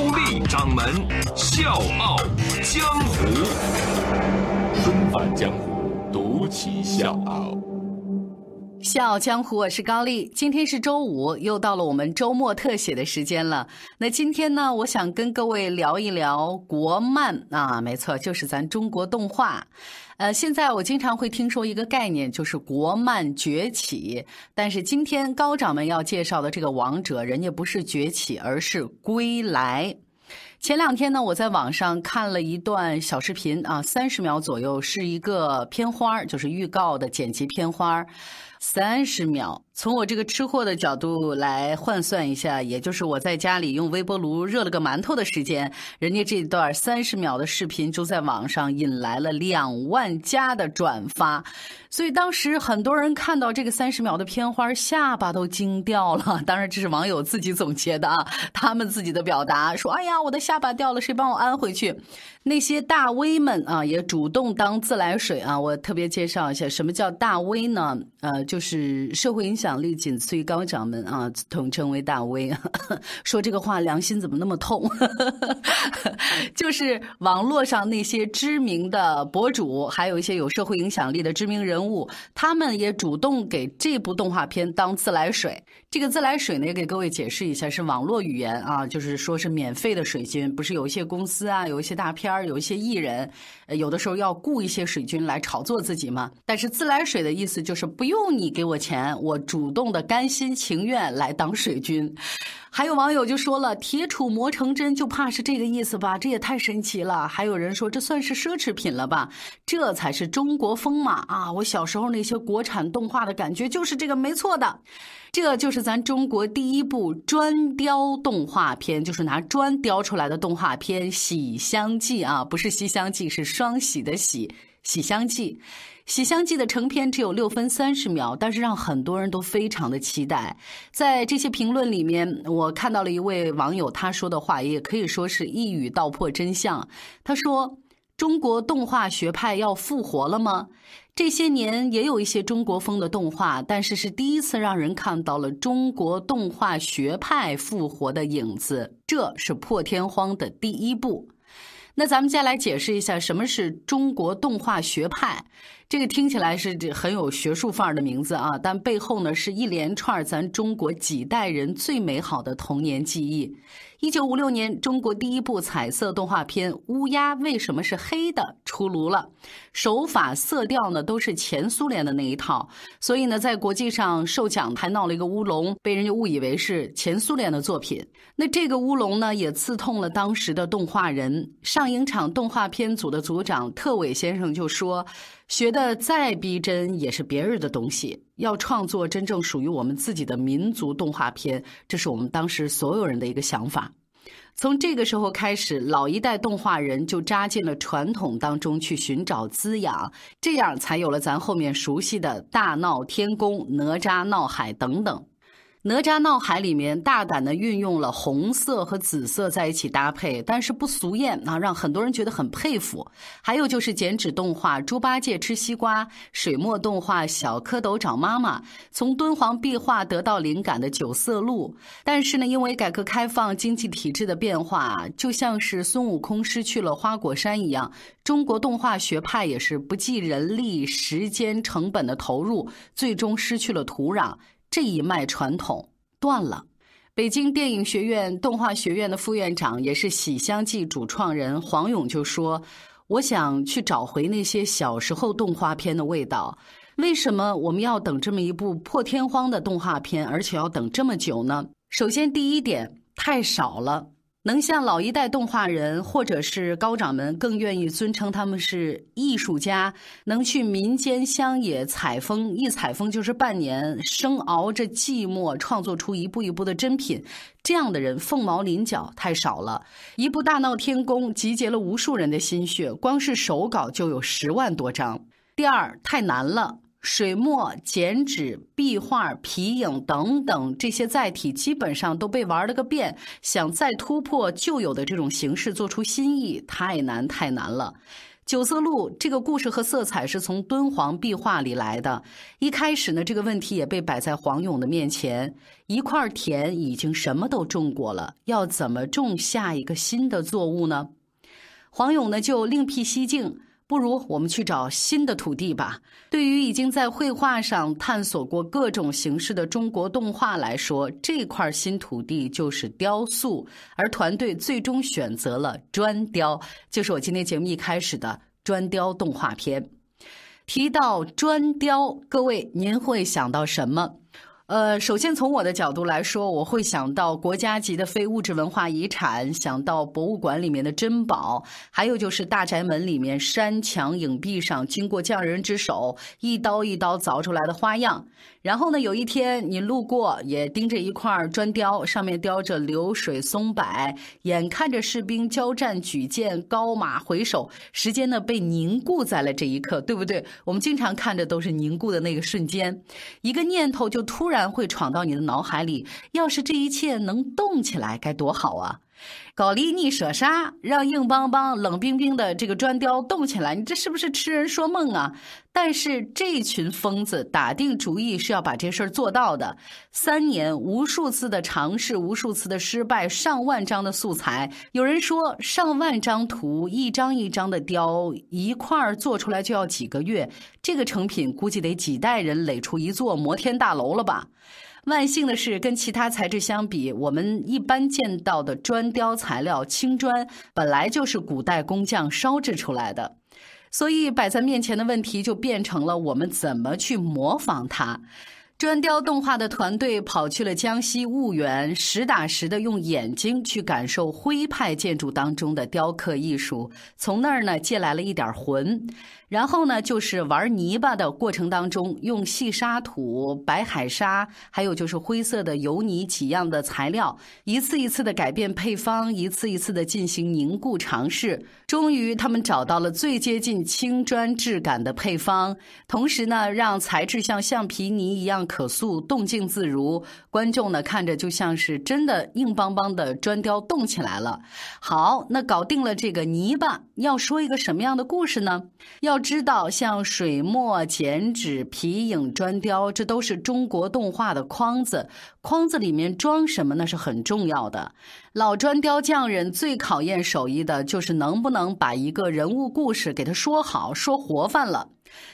高丽掌门笑傲江湖，重返江湖，独骑笑傲。笑傲江湖，我是高丽。今天是周五，又到了我们周末特写的时间了。那今天呢，我想跟各位聊一聊国漫啊，没错，就是咱中国动画。呃，现在我经常会听说一个概念，就是国漫崛起。但是今天高掌门要介绍的这个王者，人家不是崛起，而是归来。前两天呢，我在网上看了一段小视频啊，三十秒左右，是一个片花就是预告的剪辑片花三十秒，从我这个吃货的角度来换算一下，也就是我在家里用微波炉热了个馒头的时间，人家这段三十秒的视频就在网上引来了两万加的转发，所以当时很多人看到这个三十秒的片花，下巴都惊掉了。当然，这是网友自己总结的啊，他们自己的表达说：“哎呀，我的下巴掉了，谁帮我安回去？”那些大 V 们啊，也主动当自来水啊。我特别介绍一下，什么叫大 V 呢？呃。就是社会影响力仅次于高掌门啊，统称为大 V。说这个话良心怎么那么痛？就是网络上那些知名的博主，还有一些有社会影响力的知名人物，他们也主动给这部动画片当自来水。这个自来水呢，也给各位解释一下，是网络语言啊，就是说是免费的水军。不是有一些公司啊，有一些大片儿，有一些艺人，有的时候要雇一些水军来炒作自己嘛。但是自来水的意思就是不用。你你给我钱，我主动的甘心情愿来当水军。还有网友就说了：“铁杵磨成针，就怕是这个意思吧？这也太神奇了。”还有人说：“这算是奢侈品了吧？这才是中国风嘛！”啊，我小时候那些国产动画的感觉就是这个，没错的。这就是咱中国第一部砖雕动画片，就是拿砖雕出来的动画片《喜相记》啊，不是《西厢记》，是双喜的喜，《喜相记》。《喜相记》的成片只有六分三十秒，但是让很多人都非常的期待。在这些评论里面，我看到了一位网友他说的话，也可以说是一语道破真相。他说：“中国动画学派要复活了吗？这些年也有一些中国风的动画，但是是第一次让人看到了中国动画学派复活的影子。这是破天荒的第一步。那咱们再来解释一下什么是中国动画学派。”这个听起来是很有学术范儿的名字啊，但背后呢是一连串咱中国几代人最美好的童年记忆。一九五六年，中国第一部彩色动画片《乌鸦为什么是黑的》出炉了，手法、色调呢都是前苏联的那一套，所以呢在国际上受奖还闹了一个乌龙，被人家误以为是前苏联的作品。那这个乌龙呢也刺痛了当时的动画人。上影厂动画片组的组长特伟先生就说。学的再逼真也是别人的东西，要创作真正属于我们自己的民族动画片，这是我们当时所有人的一个想法。从这个时候开始，老一代动画人就扎进了传统当中去寻找滋养，这样才有了咱后面熟悉的大闹天宫、哪吒闹海等等。哪吒闹海里面大胆的运用了红色和紫色在一起搭配，但是不俗艳啊，让很多人觉得很佩服。还有就是剪纸动画《猪八戒吃西瓜》，水墨动画《小蝌蚪找妈妈》，从敦煌壁画得到灵感的《九色鹿》。但是呢，因为改革开放经济体制的变化，就像是孙悟空失去了花果山一样，中国动画学派也是不计人力、时间成本的投入，最终失去了土壤。这一脉传统断了。北京电影学院动画学院的副院长，也是《喜相记》主创人黄勇就说：“我想去找回那些小时候动画片的味道。为什么我们要等这么一部破天荒的动画片，而且要等这么久呢？首先，第一点太少了。能像老一代动画人或者是高掌门更愿意尊称他们是艺术家，能去民间乡野采风，一采风就是半年，生熬着寂寞，创作出一步一步的珍品，这样的人凤毛麟角，太少了。一部《大闹天宫》集结了无数人的心血，光是手稿就有十万多张。第二，太难了。水墨、剪纸、壁画、皮影等等这些载体，基本上都被玩了个遍。想再突破旧有的这种形式，做出新意，太难太难了。九色鹿这个故事和色彩是从敦煌壁画里来的。一开始呢，这个问题也被摆在黄勇的面前：一块田已经什么都种过了，要怎么种下一个新的作物呢？黄勇呢，就另辟蹊径。不如我们去找新的土地吧。对于已经在绘画上探索过各种形式的中国动画来说，这块新土地就是雕塑，而团队最终选择了砖雕，就是我今天节目一开始的砖雕动画片。提到砖雕，各位您会想到什么？呃，首先从我的角度来说，我会想到国家级的非物质文化遗产，想到博物馆里面的珍宝，还有就是大宅门里面山墙影壁上经过匠人之手一刀一刀凿出来的花样。然后呢，有一天你路过，也盯着一块砖雕，上面雕着流水松柏，眼看着士兵交战举剑，高马回首，时间呢被凝固在了这一刻，对不对？我们经常看着都是凝固的那个瞬间，一个念头就突然会闯到你的脑海里，要是这一切能动起来，该多好啊！高丽逆舍杀，让硬邦邦、冷冰冰的这个砖雕动起来，你这是不是痴人说梦啊？但是这群疯子打定主意是要把这事儿做到的。三年无数次的尝试，无数次的失败，上万张的素材。有人说，上万张图，一张一张的雕，一块儿做出来就要几个月。这个成品估计得几代人垒出一座摩天大楼了吧？万幸的是，跟其他材质相比，我们一般见到的砖雕材料青砖本来就是古代工匠烧制出来的，所以摆在面前的问题就变成了我们怎么去模仿它。砖雕动画的团队跑去了江西婺源，实打实的用眼睛去感受徽派建筑当中的雕刻艺术，从那儿呢借来了一点魂。然后呢，就是玩泥巴的过程当中，用细沙土、白海沙，还有就是灰色的油泥几样的材料，一次一次的改变配方，一次一次的进行凝固尝试。终于，他们找到了最接近青砖质感的配方，同时呢，让材质像橡皮泥一样可塑，动静自如。观众呢，看着就像是真的硬邦邦的砖雕动起来了。好，那搞定了这个泥巴，要说一个什么样的故事呢？要。知道像水墨、剪纸、皮影、砖雕，这都是中国动画的框子。框子里面装什么，那是很重要的。老砖雕匠人最考验手艺的，就是能不能把一个人物故事给他说好、说活泛了。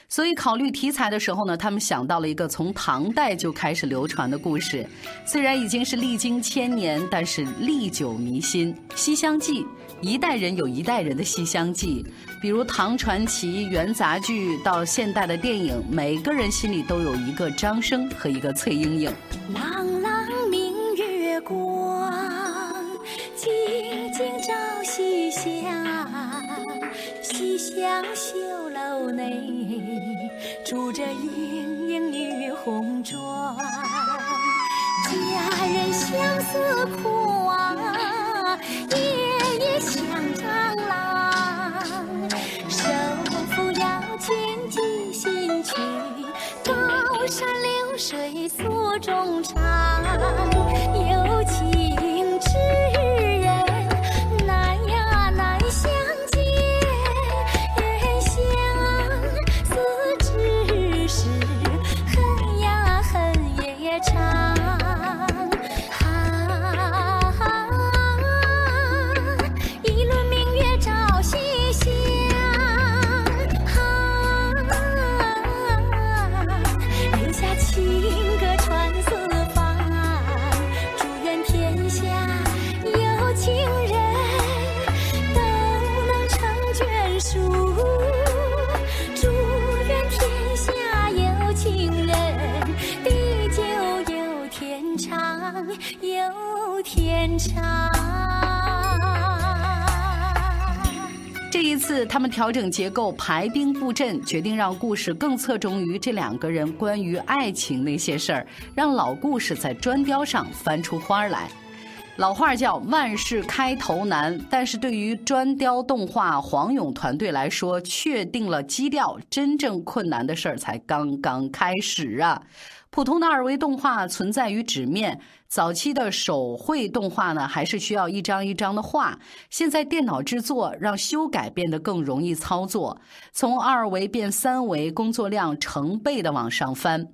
所以考虑题材的时候呢，他们想到了一个从唐代就开始流传的故事，虽然已经是历经千年，但是历久弥新。《西厢记》，一代人有一代人的《西厢记》，比如唐传奇、元杂剧到现代的电影，每个人心里都有一个张生和一个翠莺莺。朗朗明月光，静静照西厢，西厢绣楼内。住着盈盈女红妆，佳人相思苦啊，夜夜想着调整结构，排兵布阵，决定让故事更侧重于这两个人关于爱情那些事儿，让老故事在砖雕上翻出花来。老话叫万事开头难，但是对于砖雕动画黄勇团队来说，确定了基调，真正困难的事儿才刚刚开始啊！普通的二维动画存在于纸面，早期的手绘动画呢，还是需要一张一张的画。现在电脑制作让修改变得更容易操作，从二维变三维，工作量成倍的往上翻。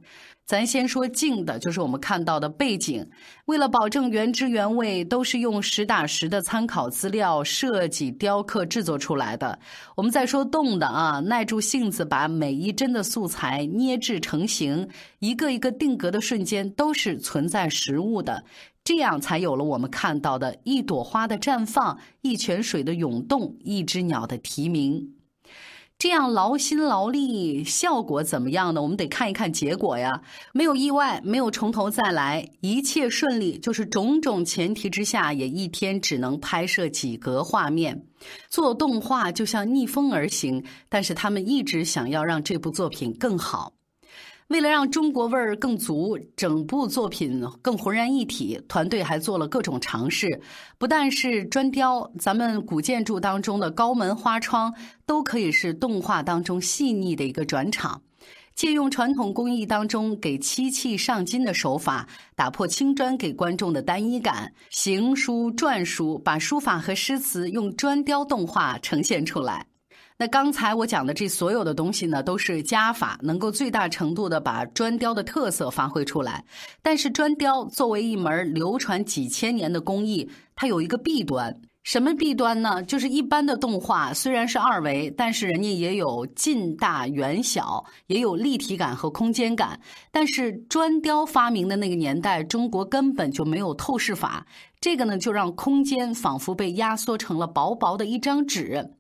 咱先说静的，就是我们看到的背景。为了保证原汁原味，都是用实打实的参考资料设计、雕刻、制作出来的。我们再说动的啊，耐住性子把每一帧的素材捏制成型，一个一个定格的瞬间都是存在实物的，这样才有了我们看到的一朵花的绽放、一泉水的涌动、一只鸟的啼鸣。这样劳心劳力，效果怎么样呢？我们得看一看结果呀。没有意外，没有从头再来，一切顺利，就是种种前提之下，也一天只能拍摄几格画面。做动画就像逆风而行，但是他们一直想要让这部作品更好。为了让中国味儿更足，整部作品更浑然一体，团队还做了各种尝试。不但是砖雕，咱们古建筑当中的高门花窗，都可以是动画当中细腻的一个转场。借用传统工艺当中给漆器上金的手法，打破青砖给观众的单一感，行书、篆书，把书法和诗词用砖雕动画呈现出来。那刚才我讲的这所有的东西呢，都是加法，能够最大程度的把砖雕的特色发挥出来。但是砖雕作为一门流传几千年的工艺，它有一个弊端。什么弊端呢？就是一般的动画虽然是二维，但是人家也有近大远小，也有立体感和空间感。但是砖雕发明的那个年代，中国根本就没有透视法，这个呢就让空间仿佛被压缩成了薄薄的一张纸。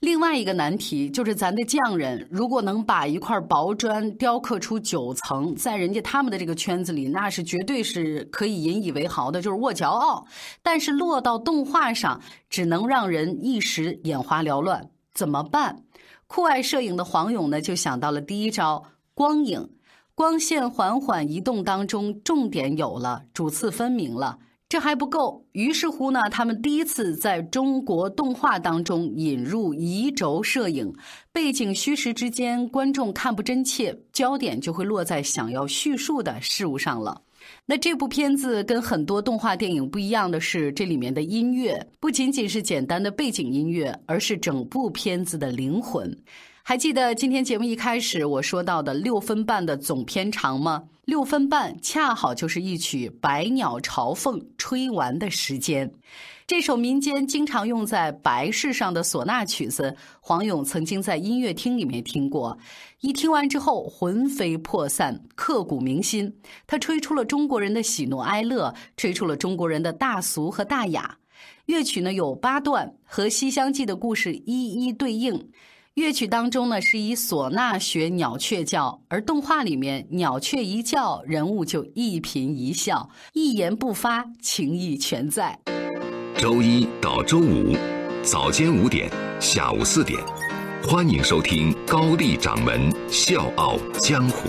另外一个难题就是，咱的匠人如果能把一块薄砖雕刻出九层，在人家他们的这个圈子里，那是绝对是可以引以为豪的，就是握骄傲。但是落到动画上，只能让人一时眼花缭乱，怎么办？酷爱摄影的黄勇呢，就想到了第一招：光影，光线缓缓移动当中，重点有了，主次分明了。这还不够，于是乎呢，他们第一次在中国动画当中引入移轴摄影，背景虚实之间，观众看不真切，焦点就会落在想要叙述的事物上了。那这部片子跟很多动画电影不一样的是，这里面的音乐不仅仅是简单的背景音乐，而是整部片子的灵魂。还记得今天节目一开始我说到的六分半的总片长吗？六分半恰好就是一曲《百鸟朝凤》吹完的时间。这首民间经常用在白事上的唢呐曲子，黄勇曾经在音乐厅里面听过。一听完之后，魂飞魄散，刻骨铭心。他吹出了中国人的喜怒哀乐，吹出了中国人的大俗和大雅。乐曲呢有八段，和《西厢记》的故事一一对应。乐曲当中呢，是以唢呐学鸟雀叫，而动画里面鸟雀一叫，人物就一颦一笑，一言不发，情意全在。周一到周五早间五点，下午四点，欢迎收听高丽掌门笑傲江湖，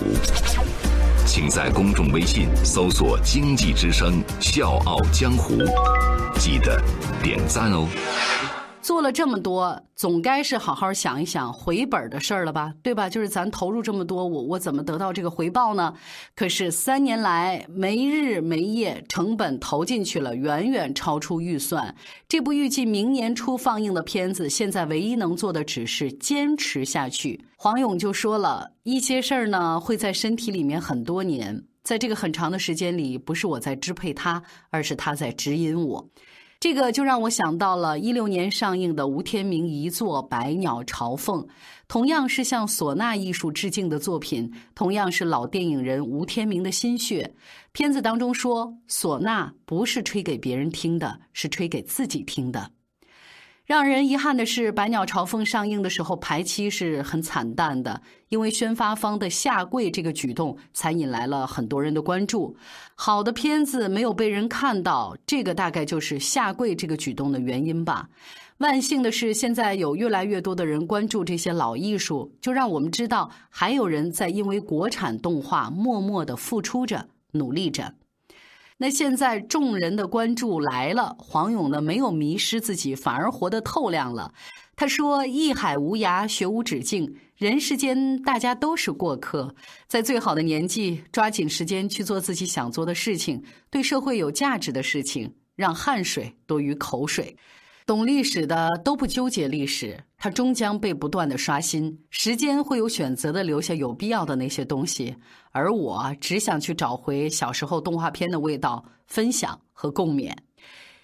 请在公众微信搜索“经济之声笑傲江湖”，记得点赞哦。做了这么多，总该是好好想一想回本的事儿了吧，对吧？就是咱投入这么多，我我怎么得到这个回报呢？可是三年来没日没夜，成本投进去了，远远超出预算。这部预计明年初放映的片子，现在唯一能做的只是坚持下去。黄勇就说了一些事儿呢，会在身体里面很多年，在这个很长的时间里，不是我在支配他，而是他在指引我。这个就让我想到了一六年上映的吴天明遗作《百鸟朝凤》，同样是向唢呐艺术致敬的作品，同样是老电影人吴天明的心血。片子当中说，唢呐不是吹给别人听的，是吹给自己听的。让人遗憾的是，《百鸟朝凤》上映的时候排期是很惨淡的，因为宣发方的下跪这个举动，才引来了很多人的关注。好的片子没有被人看到，这个大概就是下跪这个举动的原因吧。万幸的是，现在有越来越多的人关注这些老艺术，就让我们知道还有人在因为国产动画默默的付出着、努力着。那现在众人的关注来了，黄勇呢没有迷失自己，反而活得透亮了。他说：“一海无涯，学无止境，人世间大家都是过客，在最好的年纪，抓紧时间去做自己想做的事情，对社会有价值的事情，让汗水多于口水。”懂历史的都不纠结历史，它终将被不断的刷新。时间会有选择的留下有必要的那些东西，而我只想去找回小时候动画片的味道，分享和共勉。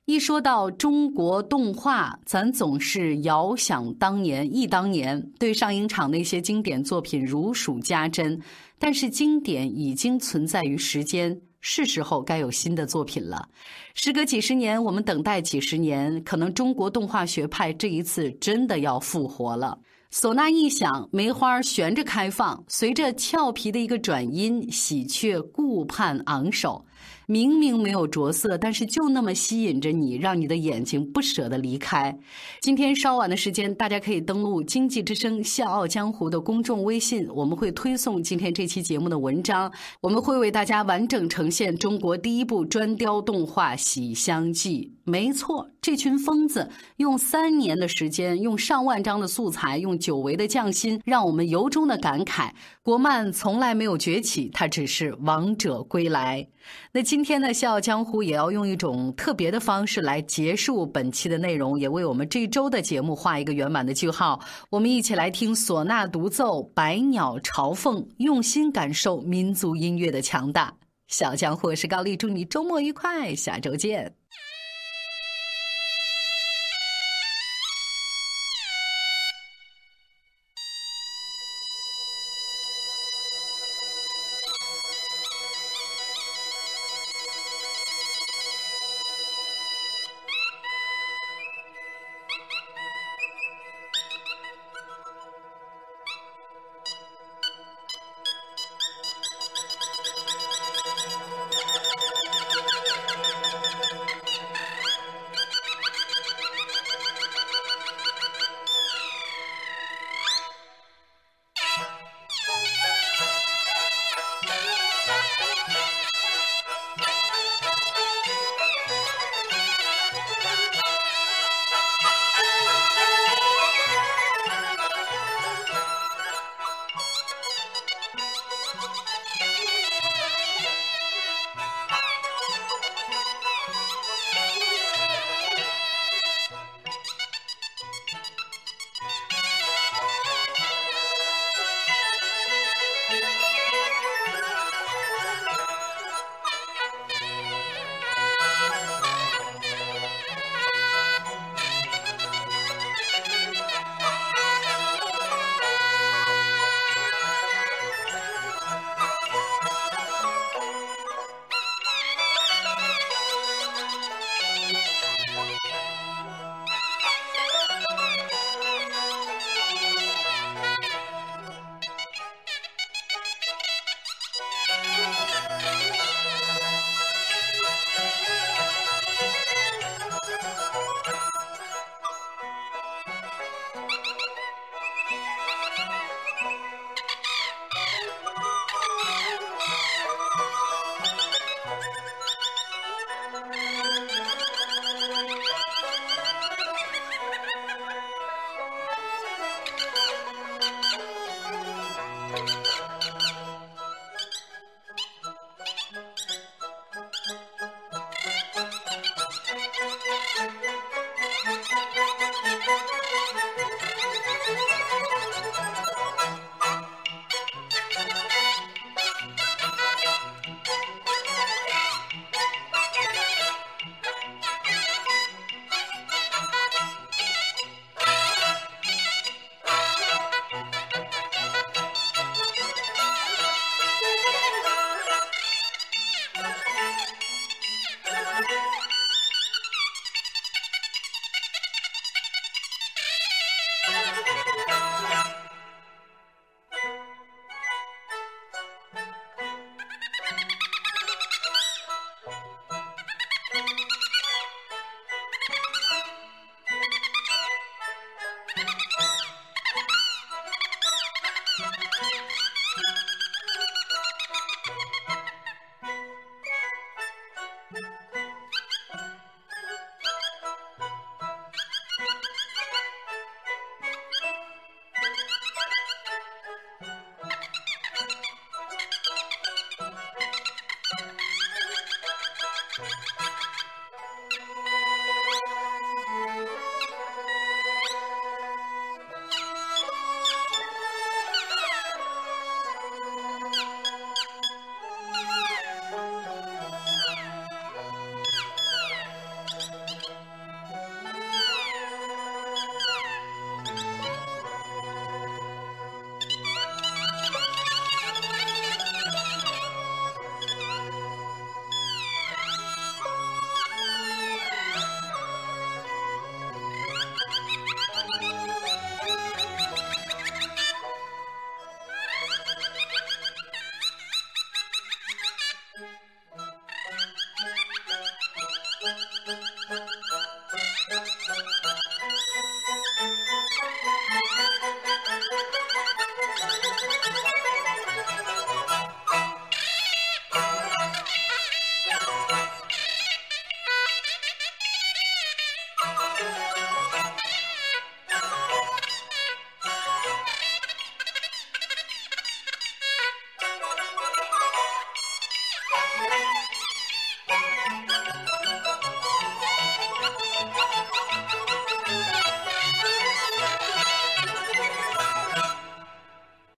一说到中国动画，咱总是遥想当年，忆当年，对上影厂那些经典作品如数家珍。但是经典已经存在于时间。是时候该有新的作品了。时隔几十年，我们等待几十年，可能中国动画学派这一次真的要复活了。唢呐一响，梅花悬着开放，随着俏皮的一个转音，喜鹊顾盼昂首。明明没有着色，但是就那么吸引着你，让你的眼睛不舍得离开。今天稍晚的时间，大家可以登录《经济之声·笑傲江湖》的公众微信，我们会推送今天这期节目的文章。我们会为大家完整呈现中国第一部砖雕动画《喜香记》。没错，这群疯子用三年的时间，用上万张的素材，用久违的匠心，让我们由衷的感慨：国漫从来没有崛起，它只是王者归来。那今天呢，《笑傲江湖》也要用一种特别的方式来结束本期的内容，也为我们这周的节目画一个圆满的句号。我们一起来听唢呐独奏《百鸟朝凤》，用心感受民族音乐的强大。小江湖是高丽，祝你周末愉快，下周见。